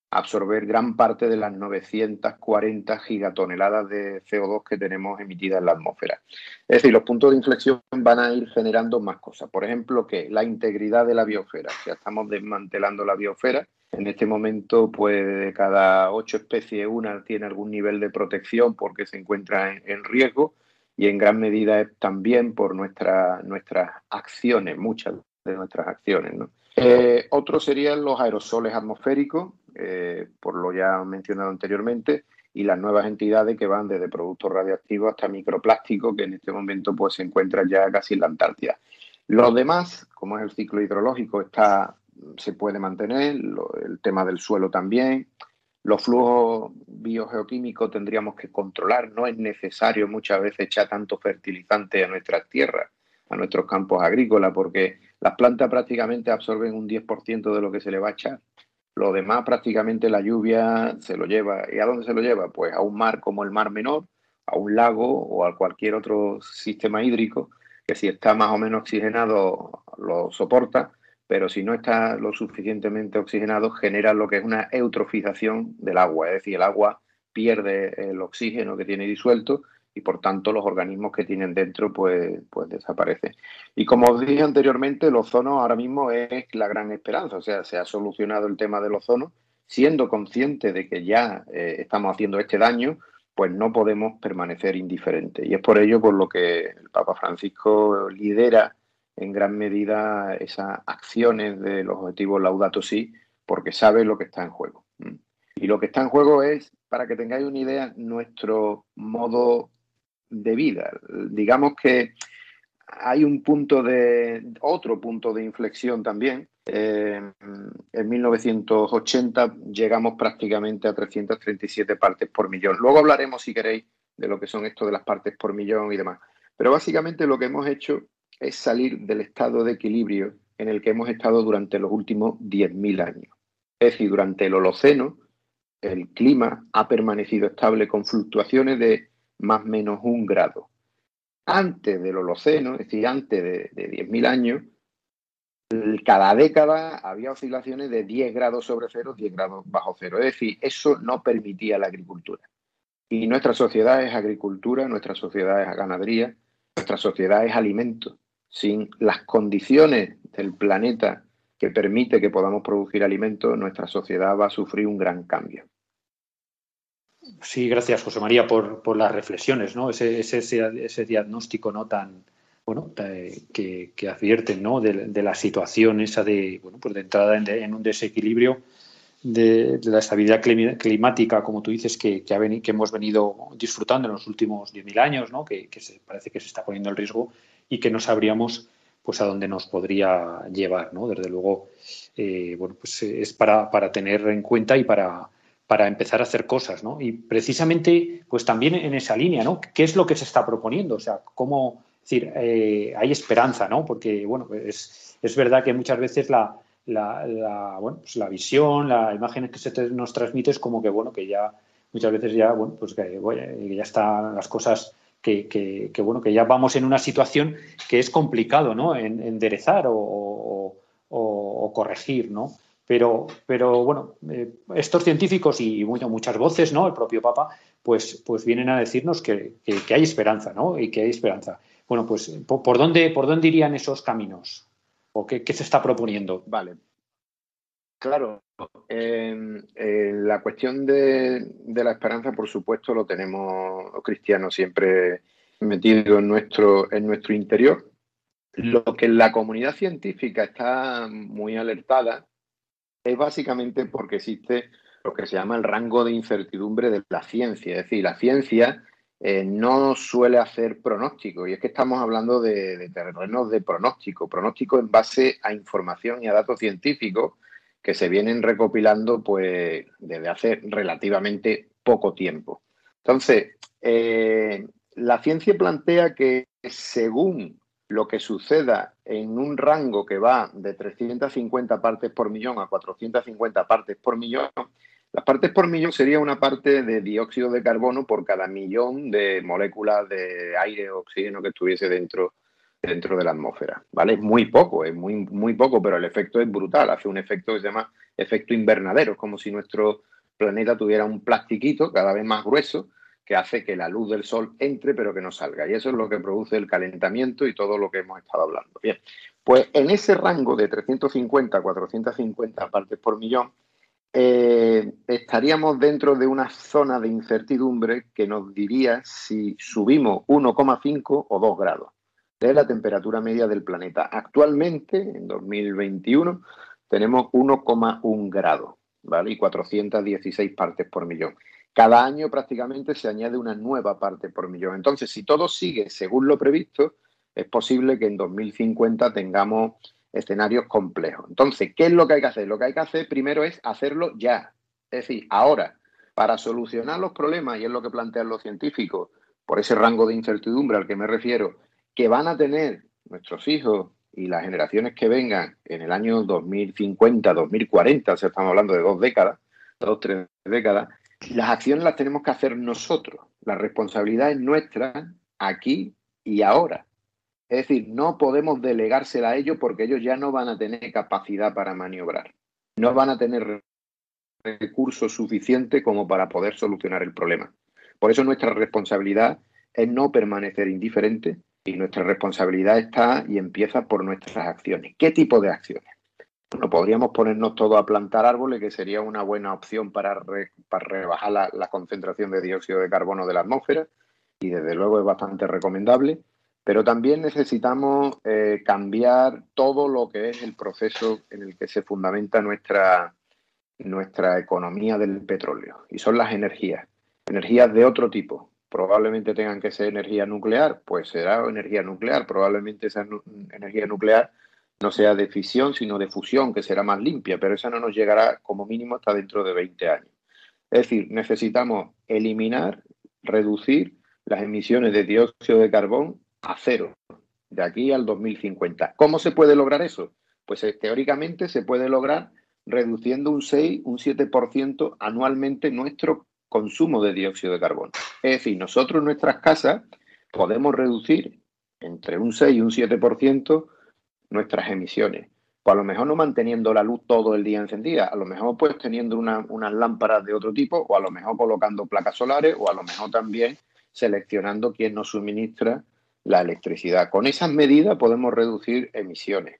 B: absorber gran parte de las 940 gigatoneladas de CO2 que tenemos emitidas en la atmósfera. Es decir, los puntos de inflexión van a ir generando más cosas. Por ejemplo, que la integridad de la biosfera. Ya estamos desmantelando la biosfera. En este momento, pues de cada ocho especies, una tiene algún nivel de protección porque se encuentra en, riesgo y en gran medida también por nuestras acciones, muchas de nuestras acciones. Eh, otros serían los aerosoles atmosféricos, eh, por lo ya mencionado anteriormente, y las nuevas entidades que van desde productos radioactivos hasta microplásticos, que en este momento pues, se encuentran ya casi en la Antártida. Los demás, como es el ciclo hidrológico, está, se puede mantener, el tema del suelo también. Los flujos biogeoquímicos tendríamos que controlar, no es necesario muchas veces echar tanto fertilizante a nuestras tierras, a nuestros campos agrícolas, porque las plantas prácticamente absorben un 10% de lo que se le va a echar. Lo demás, prácticamente la lluvia se lo lleva. ¿Y a dónde se lo lleva? Pues a un mar como el Mar Menor, a un lago o a cualquier otro sistema hídrico que si está más o menos oxigenado lo soporta, pero si no está lo suficientemente oxigenado genera lo que es una eutrofización del agua, es decir, el agua pierde el oxígeno que tiene disuelto y por tanto los organismos que tienen dentro pues, pues desaparecen. Y como os dije anteriormente, el ozono ahora mismo es la gran esperanza, o sea, se ha solucionado el tema del ozono, siendo consciente de que ya eh, estamos haciendo este daño, pues no podemos permanecer indiferentes. Y es por ello por lo que el Papa Francisco lidera en gran medida esas acciones de los objetivos Laudato Si, porque sabe lo que está en juego. Y lo que está en juego es, para que tengáis una idea, nuestro modo de vida. Digamos que hay un punto de, otro punto de inflexión también. Eh, en 1980 llegamos prácticamente a 337 partes por millón. Luego hablaremos, si queréis, de lo que son esto de las partes por millón y demás. Pero básicamente lo que hemos hecho es salir del estado de equilibrio en el que hemos estado durante los últimos 10.000 años. Es decir, durante el Holoceno, el clima ha permanecido estable con fluctuaciones de más o menos un grado. Antes del Holoceno, es decir, antes de, 10.000 años, cada década había oscilaciones de 10 grados sobre cero, 10 grados bajo cero. Es decir, eso no permitía la agricultura. Y nuestra sociedad es agricultura, nuestra sociedad es ganadería, nuestra sociedad es alimento. Sin las condiciones del planeta que permite que podamos producir alimentos, nuestra sociedad va a sufrir un gran cambio.
A: Sí, gracias, José María, por, las reflexiones, ¿no? Ese, ese, diagnóstico no tan bueno que, que, advierten ¿no? de, la situación esa de bueno pues de entrada en, un desequilibrio de, la estabilidad climática, como tú dices, que, que, que hemos venido disfrutando en los últimos 10.000 años, ¿no? que, se, parece que se está poniendo en riesgo y que no sabríamos pues a dónde nos podría llevar, ¿no? Desde luego, eh, bueno, pues es para, para tener en cuenta y para para empezar a hacer cosas, ¿no? Y precisamente, pues también en esa línea, ¿no? ¿Qué es lo que se está proponiendo? O sea, cómo, decir, eh, hay esperanza, ¿no? Porque, bueno, es, es verdad que muchas veces la, la, bueno, pues la visión, la imagen que se nos transmite es como que, bueno, que ya muchas veces ya, bueno, pues que, ya están las cosas que, bueno, que ya vamos en una situación que es complicado, ¿no? En, enderezar o, corregir, ¿no? Pero, pero bueno, eh, estos científicos y muchas voces, ¿no? El propio Papa, pues, pues vienen a decirnos que, hay esperanza, ¿no? Y que hay esperanza. Bueno, pues, ¿por, dónde, por dónde irían esos caminos? ¿O qué, se está proponiendo?
B: Vale. Claro, la cuestión de, de, la esperanza, por supuesto, lo tenemos los cristianos siempre metido en nuestro, en nuestro interior. Lo que la comunidad científica está muy alertada es básicamente porque existe lo que se llama el rango de incertidumbre de la ciencia. Es decir, la ciencia eh, no suele hacer pronóstico y es que estamos hablando de, de terrenos de pronóstico, pronóstico en base a información y a datos científicos que se vienen recopilando pues desde hace relativamente poco tiempo. Entonces, eh, la ciencia plantea que según lo que suceda en un rango que va de 350 partes por millón a 450 partes por millón, las partes por millón sería una parte de dióxido de carbono por cada millón de moléculas de aire o oxígeno que estuviese dentro, dentro de la atmósfera. ¿Vale? Es muy poco, es muy, muy poco, pero el efecto es brutal. Hace un efecto que se llama efecto invernadero. Es como si nuestro planeta tuviera un plastiquito cada vez más grueso que hace que la luz del sol entre pero que no salga. Y eso es lo que produce el calentamiento y todo lo que hemos estado hablando. Bien, pues en ese rango de 350 a 450 partes por millón, eh, estaríamos dentro de una zona de incertidumbre que nos diría si subimos 1,5 o 2 grados de la temperatura media del planeta. Actualmente, en 2021, tenemos 1,1 grado, ¿vale? Y 416 partes por millón. Cada año prácticamente se añade una nueva parte por millón. Entonces, si todo sigue según lo previsto, es posible que en 2050 tengamos escenarios complejos. Entonces, ¿qué es lo que hay que hacer? Lo que hay que hacer primero es hacerlo ya. Es decir, ahora, para solucionar los problemas, y es lo que plantean los científicos, por ese rango de incertidumbre al que me refiero, que van a tener nuestros hijos y las generaciones que vengan en el año 2050, 2040, o estamos hablando de dos décadas, dos, tres décadas, las acciones las tenemos que hacer nosotros. La responsabilidad es nuestra aquí y ahora. Es decir, no podemos delegársela a ellos porque ellos ya no van a tener capacidad para maniobrar. No van a tener recursos suficientes como para poder solucionar el problema. Por eso nuestra responsabilidad es no permanecer indiferente y nuestra responsabilidad está y empieza por nuestras acciones. ¿Qué tipo de acciones? Bueno, podríamos ponernos todos a plantar árboles, que sería una buena opción para, para rebajar la, concentración de dióxido de carbono de la atmósfera y desde luego es bastante recomendable, pero también necesitamos eh, cambiar todo lo que es el proceso en el que se fundamenta nuestra, nuestra economía del petróleo y son las energías, energías de otro tipo. Probablemente tengan que ser energía nuclear, pues será energía nuclear, probablemente esa energía nuclear no sea de fisión, sino de fusión, que será más limpia, pero esa no nos llegará como mínimo hasta dentro de 20 años. Es decir, necesitamos eliminar, reducir las emisiones de dióxido de carbón a cero, de aquí al 2050. ¿Cómo se puede lograr eso? Pues eh, teóricamente se puede lograr reduciendo un 6, un 7% anualmente nuestro consumo de dióxido de carbono. Es decir, nosotros en nuestras casas podemos reducir entre un 6 y un 7% nuestras emisiones. Pues a lo mejor no manteniendo la luz todo el día encendida, a lo mejor pues teniendo unas lámparas de otro tipo, o a lo mejor colocando placas solares, o a lo mejor también seleccionando quién nos suministra la electricidad. Con esas medidas podemos reducir emisiones.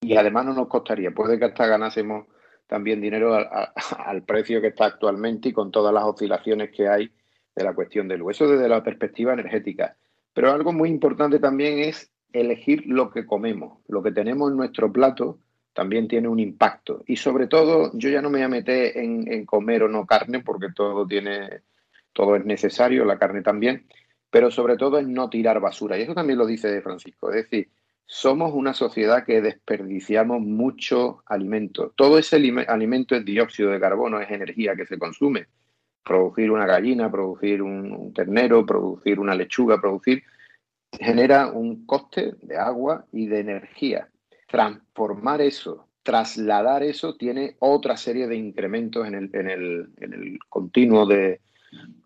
B: Y además no nos costaría, puede que hasta ganásemos también dinero al precio que está actualmente y con todas las oscilaciones que hay de la cuestión del luz. Eso desde la perspectiva energética. Pero algo muy importante también es elegir lo que comemos, lo que tenemos en nuestro plato también tiene un impacto. Y sobre todo, yo ya no me voy a meter en, comer o no carne, porque todo tiene, todo es necesario, la carne también, pero sobre todo en no tirar basura. Y eso también lo dice Francisco. Es decir, somos una sociedad que desperdiciamos mucho alimento. Todo ese alimento es dióxido de carbono, es energía que se consume. Producir una gallina, producir un ternero, producir una lechuga, producir genera un coste de agua y de energía. Transformar eso, trasladar eso, tiene otra serie de incrementos en el, en el, en el continuo de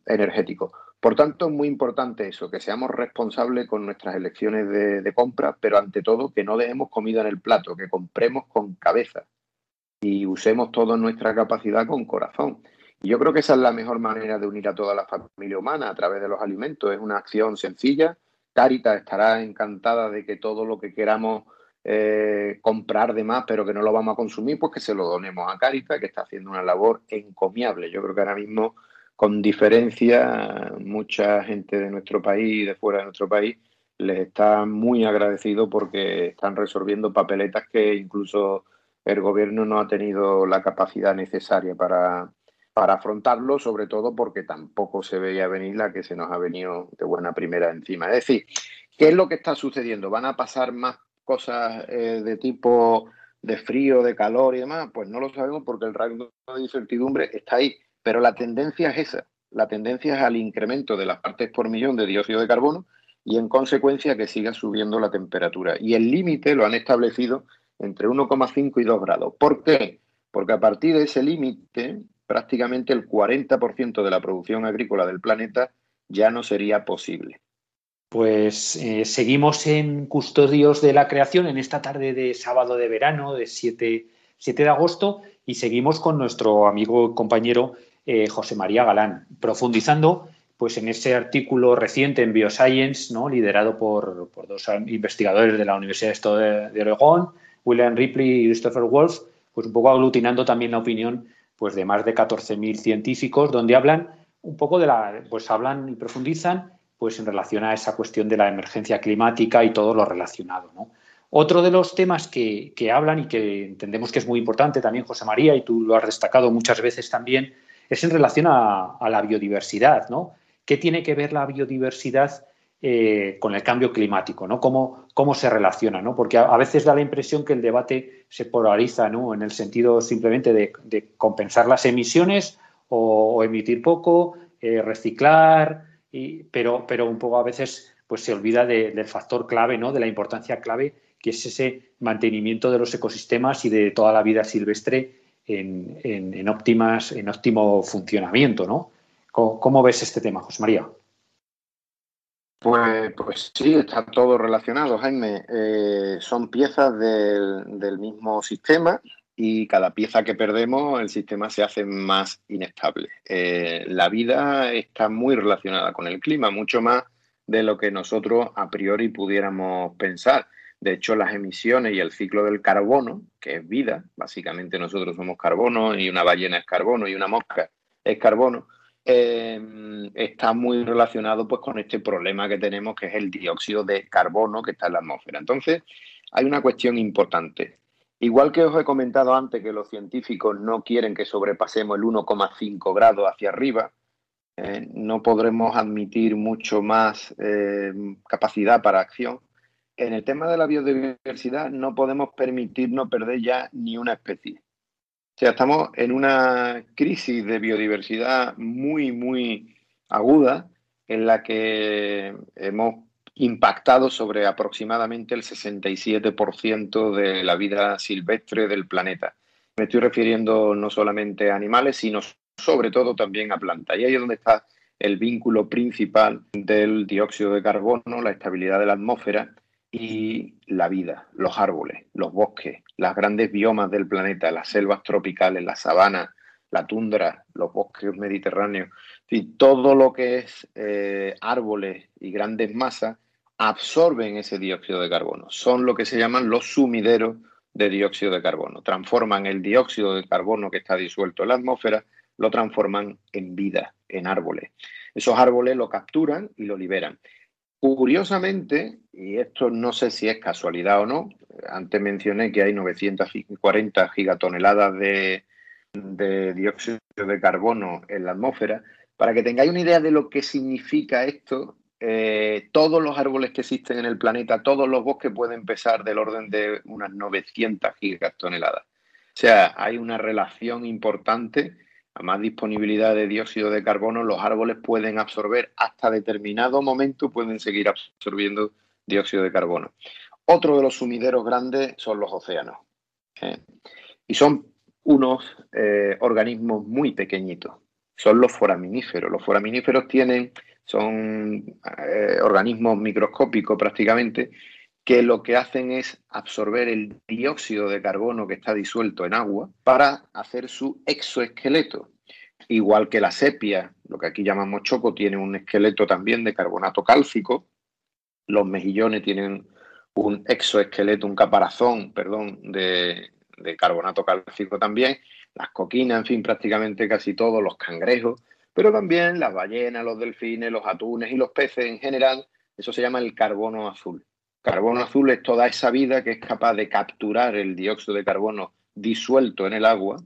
B: energético. Por tanto, es muy importante eso, que seamos responsables con nuestras elecciones de, compra, pero ante todo que no dejemos comida en el plato, que compremos con cabeza y usemos toda nuestra capacidad con corazón. Y yo creo que esa es la mejor manera de unir a toda la familia humana a través de los alimentos. Es una acción sencilla. Caritas estará encantada de que todo lo que queramos eh, comprar de más, pero que no lo vamos a consumir, pues que se lo donemos a Caritas, que está haciendo una labor encomiable. Yo creo que ahora mismo con diferencia, mucha gente de nuestro país y de fuera de nuestro país les está muy agradecido porque están resolviendo papeletas que incluso el gobierno no ha tenido la capacidad necesaria para, para afrontarlo, sobre todo porque tampoco se veía venir la que se nos ha venido de buena primera encima. Es decir, ¿qué es lo que está sucediendo? ¿Van a pasar más cosas eh, de tipo de frío, de calor y demás? Pues no lo sabemos porque el rango de incertidumbre está ahí. Pero la tendencia es esa, la tendencia es al incremento de las partes por millón de dióxido de carbono y en consecuencia que siga subiendo la temperatura. Y el límite lo han establecido entre 1,5 y 2 grados. ¿Por qué? Porque a partir de ese límite, prácticamente el 40% de la producción agrícola del planeta ya no sería posible.
A: Pues eh, seguimos en Custodios de la Creación en esta tarde de sábado de verano, de 7, 7 de agosto, y seguimos con nuestro amigo compañero eh, José María Galán, profundizando pues, en ese artículo reciente en Bioscience, ¿no? liderado por, dos investigadores de la Universidad de, de Oregón, William Ripley y Christopher Wolf, pues un poco aglutinando también la opinión pues, de más de 14.000 científicos, donde hablan un poco de la, pues hablan y profundizan pues en relación a esa cuestión de la emergencia climática y todo lo relacionado. ¿no? Otro de los temas que, hablan y que entendemos que es muy importante también, José María, y tú lo has destacado muchas veces también, es en relación a, la biodiversidad, ¿no? ¿Qué tiene que ver la biodiversidad eh, con el cambio climático, ¿no? ¿Cómo, cómo se relaciona, ¿no? Porque a, veces da la impresión que el debate se polariza, ¿no? En el sentido simplemente de, compensar las emisiones o, emitir poco, eh, reciclar, pero, pero un poco a veces pues se olvida del factor clave, ¿no? De la importancia clave que es ese mantenimiento de los ecosistemas y de toda la vida silvestre en, óptimas, en óptimo funcionamiento, ¿no? ¿Cómo, ves este tema, José María?
B: Pues, pues sí, está todo relacionado, Jaime. Eh, son piezas del, mismo sistema y cada pieza que perdemos el sistema se hace más inestable. Eh, la vida está muy relacionada con el clima, mucho más de lo que nosotros a priori pudiéramos pensar. De hecho, las emisiones y el ciclo del carbono, que es vida, básicamente nosotros somos carbono y una ballena es carbono y una mosca es carbono, eh, está muy relacionado pues, con este problema que tenemos, que es el dióxido de carbono que está en la atmósfera. Entonces, hay una cuestión importante. Igual que os he comentado antes que los científicos no quieren que sobrepasemos el 1,5 grados hacia arriba, eh, no podremos admitir mucho más eh, capacidad para acción en el tema de la biodiversidad no podemos permitirnos perder ya ni una especie. O sea, estamos en una crisis de biodiversidad muy, muy aguda en la que hemos impactado sobre aproximadamente el 67% de la vida silvestre del planeta. Me estoy refiriendo no solamente a animales, sino sobre todo también a plantas. Y ahí es donde está el vínculo principal del dióxido de carbono, la estabilidad de la atmósfera y la vida, los árboles, los bosques, las grandes biomas del planeta, las selvas tropicales, la sabana, la tundra, los bosques mediterráneos, y todo lo que es eh, árboles y grandes masas absorben ese dióxido de carbono. Son lo que se llaman los sumideros de dióxido de carbono. Transforman el dióxido de carbono que está disuelto en la atmósfera, lo transforman en vida, en árboles. Esos árboles lo capturan y lo liberan. Curiosamente, y esto no sé si es casualidad o no, antes mencioné que hay 940 gigatoneladas de, dióxido de carbono en la atmósfera. Para que tengáis una idea de lo que significa esto, eh, todos los árboles que existen en el planeta, todos los bosques pueden pesar del orden de unas 900 gigatoneladas. O sea, hay una relación importante a más disponibilidad de dióxido de carbono, los árboles pueden absorber hasta determinado momento, pueden seguir absorbiendo dióxido de carbono. Otro de los sumideros grandes son los océanos. ¿eh? Y son unos eh, organismos muy pequeñitos. Son los foraminíferos. Los foraminíferos tienen son eh, organismos microscópicos prácticamente, que lo que hacen es absorber el dióxido de carbono que está disuelto en agua para hacer su exoesqueleto. Igual que la sepia, lo que aquí llamamos choco, tiene un esqueleto también de carbonato cálcico. Los mejillones tienen un exoesqueleto, un caparazón, perdón, de, de carbonato cálcico también. Las coquinas, en fin, prácticamente casi todos, los cangrejos, pero también las ballenas, los delfines, los atunes y los peces en general. Eso se llama el carbono azul. Carbono azul es toda esa vida que es capaz de capturar el dióxido de carbono disuelto en el agua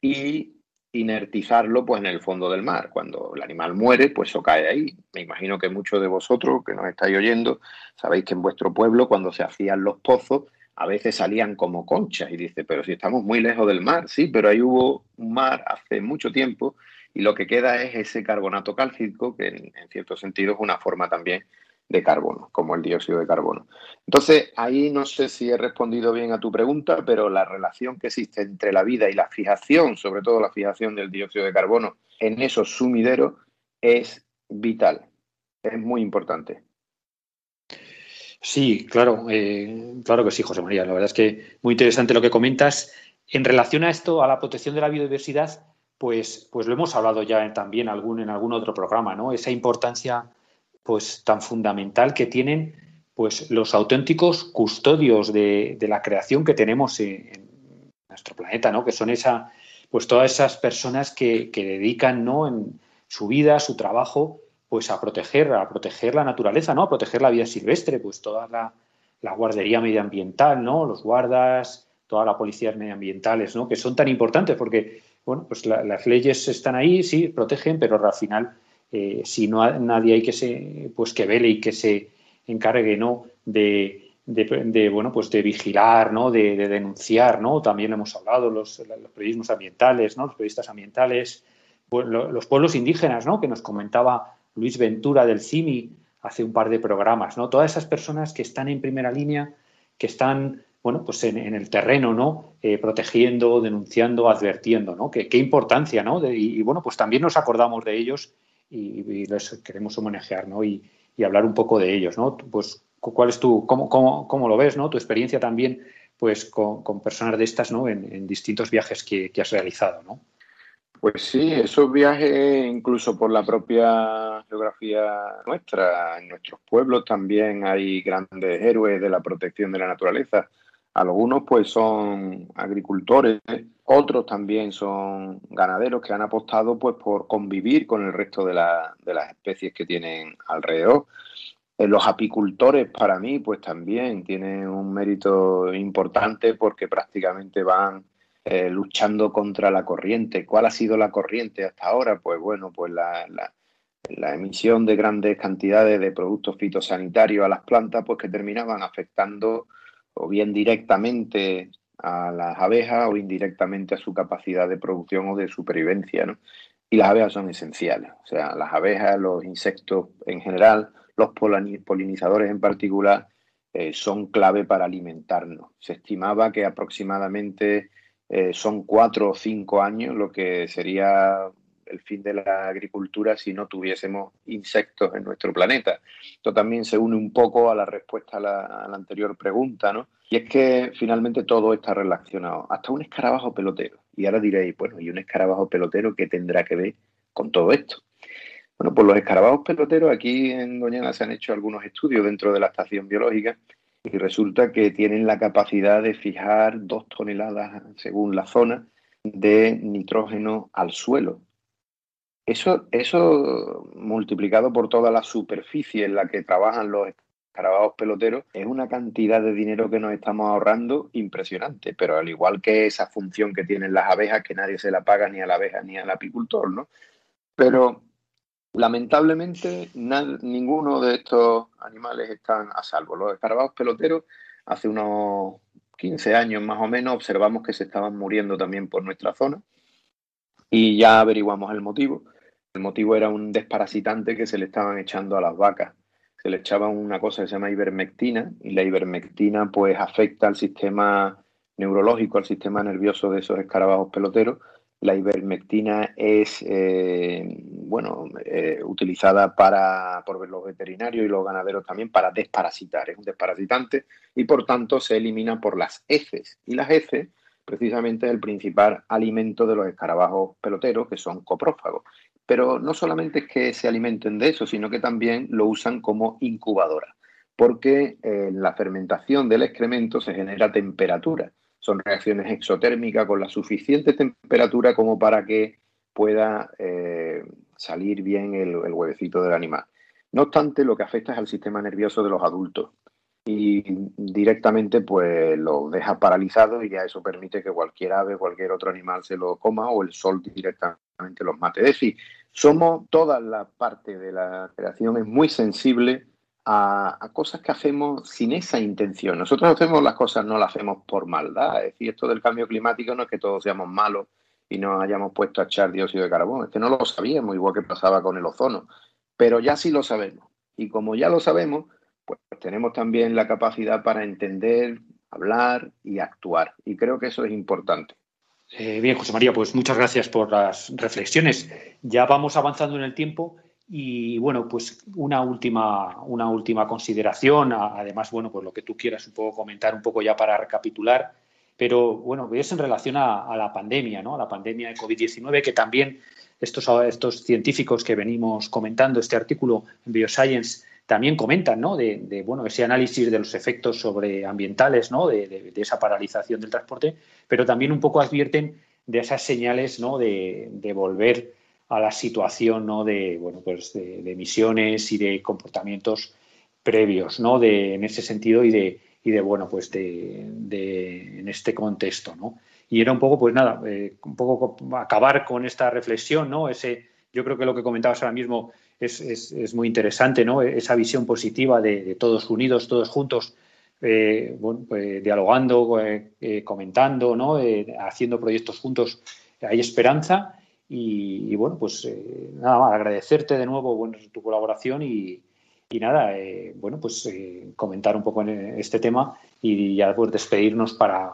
B: y inertizarlo pues en el fondo del mar. Cuando el animal muere, pues eso cae ahí. Me imagino que muchos de vosotros que nos estáis oyendo sabéis que en vuestro pueblo cuando se hacían los pozos a veces salían como conchas y dice, pero si estamos muy lejos del mar, sí, pero ahí hubo un mar hace mucho tiempo y lo que queda es ese carbonato cálcico que en, en cierto sentido es una forma también de carbono, como el dióxido de carbono. Entonces, ahí no sé si he respondido bien a tu pregunta, pero la relación que existe entre la vida y la fijación, sobre todo la fijación del dióxido de carbono en esos sumideros, es vital, es muy importante.
A: Sí, claro, eh, claro que sí, José María. La verdad es que muy interesante lo que comentas. En relación a esto, a la protección de la biodiversidad, pues, pues lo hemos hablado ya también algún, en algún otro programa, ¿no? Esa importancia pues tan fundamental que tienen pues los auténticos custodios de, la creación que tenemos en, nuestro planeta, ¿no? Que son esa, pues todas esas personas que, dedican ¿no? en su vida, su trabajo, pues a proteger, a proteger la naturaleza, ¿no? A proteger la vida silvestre, pues toda la, guardería medioambiental, ¿no? Los guardas, todas las policías medioambientales, ¿no? Que son tan importantes porque, bueno, pues las leyes están ahí, sí, protegen, pero al final eh, si no nadie hay que se, pues que vele y que se encargue ¿no? de, bueno pues de vigilar, ¿no? de, denunciar, ¿no? También hemos hablado los, periodismos ambientales, ¿no? Los periodistas ambientales, los pueblos indígenas, ¿no? Que nos comentaba Luis Ventura del CIMI hace un par de programas, ¿no? Todas esas personas que están en primera línea, que están bueno, pues en, el terreno, ¿no? Eh, protegiendo, denunciando, advirtiendo, ¿no? Qué, importancia, ¿no? y, bueno, pues también nos acordamos de ellos y, les queremos homenajear ¿no? y, hablar un poco de ellos. ¿no? Pues, ¿cuál es tu, cómo, cómo, cómo, lo ves, ¿no? tu experiencia también pues, con, personas de estas ¿no? en, distintos viajes que, has realizado? ¿no?
B: Pues sí, esos viajes, incluso por la propia geografía nuestra, en nuestros pueblos también hay grandes héroes de la protección de la naturaleza. Algunos pues son agricultores, otros también son ganaderos que han apostado pues por convivir con el resto de, las especies que tienen alrededor. Eh, los apicultores para mí pues también tienen un mérito importante porque prácticamente van eh, luchando contra la corriente. ¿Cuál ha sido la corriente hasta ahora? Pues bueno, pues la, la emisión de grandes cantidades de productos fitosanitarios a las plantas pues que terminaban afectando o bien directamente a las abejas o indirectamente a su capacidad de producción o de supervivencia. ¿no? Y las abejas son esenciales. O sea, las abejas, los insectos en general, los polinizadores en particular, eh, son clave para alimentarnos. Se estimaba que aproximadamente eh, son cuatro o cinco años lo que sería el fin de la agricultura si no tuviésemos insectos en nuestro planeta. Esto también se une un poco a la respuesta a la, anterior pregunta, ¿no? Y es que finalmente todo está relacionado, hasta un escarabajo pelotero. Y ahora diréis, bueno, ¿y un escarabajo pelotero qué tendrá que ver con todo esto? Bueno, pues los escarabajos peloteros aquí en Doñana se han hecho algunos estudios dentro de la estación biológica y resulta que tienen la capacidad de fijar dos toneladas, según la zona, de nitrógeno al suelo. Eso, eso multiplicado por toda la superficie en la que trabajan los escarabajos peloteros es una cantidad de dinero que nos estamos ahorrando impresionante, pero al igual que esa función que tienen las abejas que nadie se la paga ni a la abeja ni al apicultor, ¿no? Pero lamentablemente ninguno de estos animales están a salvo. Los escarabajos peloteros hace unos 15 años más o menos observamos que se estaban muriendo también por nuestra zona y ya averiguamos el motivo el motivo era un desparasitante que se le estaban echando a las vacas. Se le echaba una cosa que se llama ivermectina y la ivermectina pues afecta al sistema neurológico, al sistema nervioso de esos escarabajos peloteros. La ivermectina es, eh, bueno, eh, utilizada para, por los veterinarios y los ganaderos también para desparasitar. Es un desparasitante y por tanto se elimina por las heces. Y las heces, precisamente, el principal alimento de los escarabajos peloteros, que son coprófagos. Pero no solamente es que se alimenten de eso, sino que también lo usan como incubadora, porque en la fermentación del excremento se genera temperatura. Son reacciones exotérmicas con la suficiente temperatura como para que pueda eh, salir bien el, huevecito del animal. No obstante, lo que afecta es al sistema nervioso de los adultos y directamente pues lo deja paralizado y ya eso permite que cualquier ave, cualquier otro animal se lo coma o el sol directamente los mate. Es decir, somos toda la parte de la creación es muy sensible a, cosas que hacemos sin esa intención. Nosotros hacemos las cosas, no las hacemos por maldad. Es decir, esto del cambio climático no es que todos seamos malos y nos hayamos puesto a echar dióxido de carbono. Es que no lo sabíamos, igual que pasaba con el ozono. Pero ya sí lo sabemos. Y como ya lo sabemos, pues tenemos también la capacidad para entender, hablar y actuar. Y creo que eso es importante.
C: Eh, bien, José María, pues muchas gracias por las reflexiones. Ya vamos avanzando en el tiempo y bueno, pues una última, una última consideración, además, bueno, pues lo que tú quieras un poco comentar, un poco ya para recapitular pero bueno, es en relación a, la pandemia, ¿no? A la pandemia de COVID-19, que también estos, estos científicos que venimos comentando, este artículo en Bioscience, también comentan, ¿no? De, bueno, ese análisis de los efectos sobre ambientales, ¿no? De, esa paralización del transporte, pero también un poco advierten de esas señales, ¿no? De, volver a la situación, ¿no? De, bueno, pues de, emisiones y de comportamientos previos, ¿no? De, en ese sentido y de, y de, bueno, pues de, en este contexto, ¿no? Y era un poco, pues nada, eh, un poco acabar con esta reflexión, ¿no? Ese, yo creo que lo que comentabas ahora mismo es, es, muy interesante, ¿no? Esa visión positiva de, todos unidos, todos juntos, eh, pues, dialogando, eh, comentando, ¿no? haciendo proyectos juntos, hay esperanza. Y, bueno, pues nada más, agradecerte de nuevo bueno, tu colaboración y, y nada, eh, bueno, pues eh, comentar un poco en este tema y ya pues despedirnos para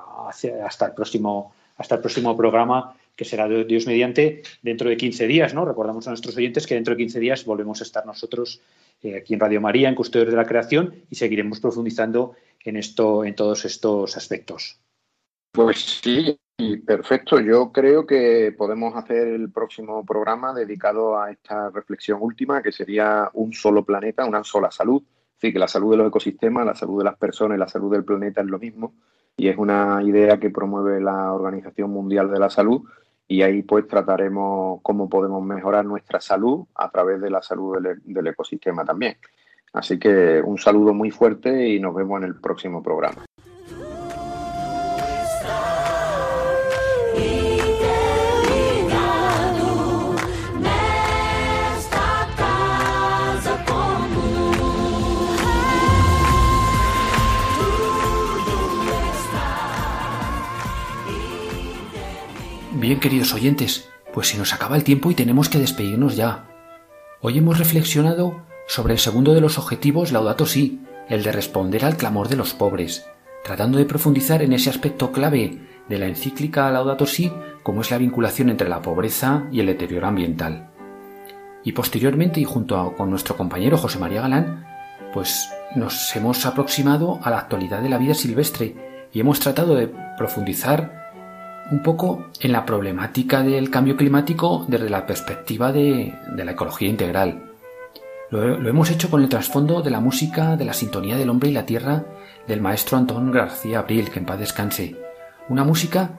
C: hasta el próximo hasta el próximo programa que será Dios mediante dentro de 15 días, ¿no? Recordamos a nuestros oyentes que dentro de 15 días volvemos a estar nosotros eh, aquí en Radio María, en Custodios de la Creación, y seguiremos profundizando en esto, en todos estos aspectos.
B: Pues sí, perfecto. Yo creo que podemos hacer el próximo programa dedicado a esta reflexión última, que sería un solo planeta, una sola salud. Sí, que la salud de los ecosistemas, la salud de las personas y la salud del planeta es lo mismo. Y es una idea que promueve la Organización Mundial de la Salud. Y ahí pues trataremos cómo podemos mejorar nuestra salud a través de la salud del, del ecosistema también. Así que un saludo muy fuerte y nos vemos en el próximo programa.
A: Bien, queridos oyentes, pues se nos acaba el tiempo y tenemos que despedirnos ya. Hoy hemos reflexionado sobre el segundo de los objetivos Laudato Si, el de responder al clamor de los pobres, tratando de profundizar en ese aspecto clave de la encíclica Laudato Si, como es la vinculación entre la pobreza y el deterioro ambiental. Y posteriormente, y junto con nuestro compañero José María Galán, pues nos hemos aproximado a la actualidad de la vida silvestre y hemos tratado de profundizar un poco en la problemática del cambio climático desde la perspectiva de, la ecología integral. Lo, hemos hecho con el trasfondo de la música de la sintonía del hombre y la tierra del maestro Antón García Abril, que en paz descanse. Una música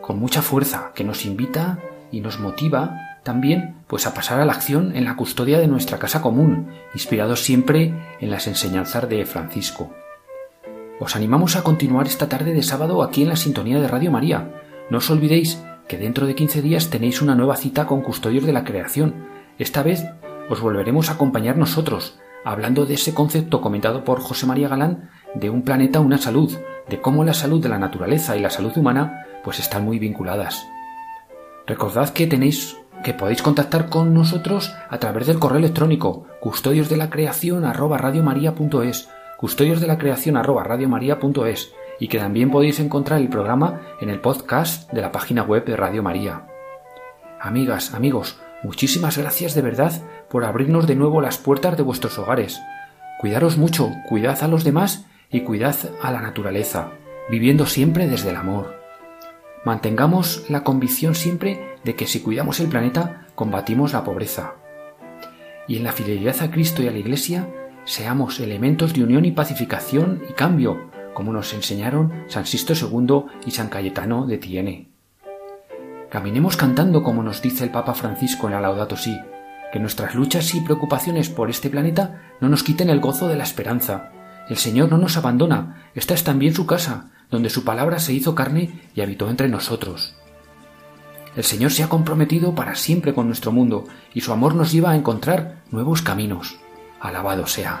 A: con mucha fuerza que nos invita y nos motiva también pues a pasar a la acción en la custodia de nuestra casa común, inspirados siempre en las enseñanzas de Francisco. Os animamos a continuar esta tarde de sábado aquí en la sintonía de Radio María, no os olvidéis que dentro de 15 días tenéis una nueva cita con Custodios de la Creación. Esta vez os volveremos a acompañar nosotros, hablando de ese concepto comentado por José María Galán de un planeta, una salud, de cómo la salud de la naturaleza y la salud humana pues están muy vinculadas. Recordad que tenéis que podéis contactar con nosotros a través del correo electrónico custodios de y que también podéis encontrar el programa en el podcast de la página web de Radio María. Amigas, amigos, Muchísimas gracias de verdad por abrirnos de nuevo las puertas de vuestros hogares. Cuidaros mucho, cuidad a los demás y cuidad a la naturaleza, viviendo siempre desde el amor. Mantengamos la convicción siempre de que si cuidamos el planeta, combatimos la pobreza. Y en la fidelidad a Cristo y a la Iglesia, seamos elementos de unión y pacificación y cambio, como nos enseñaron San Sisto II y San Cayetano de Tiene. Caminemos cantando como nos dice el Papa Francisco en la Laudato Si, que nuestras luchas y preocupaciones por este planeta no nos quiten el gozo de la esperanza. El Señor no nos abandona, esta es también su casa, donde su palabra se hizo carne y habitó entre nosotros. El Señor se ha comprometido para siempre con nuestro mundo y su amor nos lleva a encontrar nuevos caminos. Alabado sea.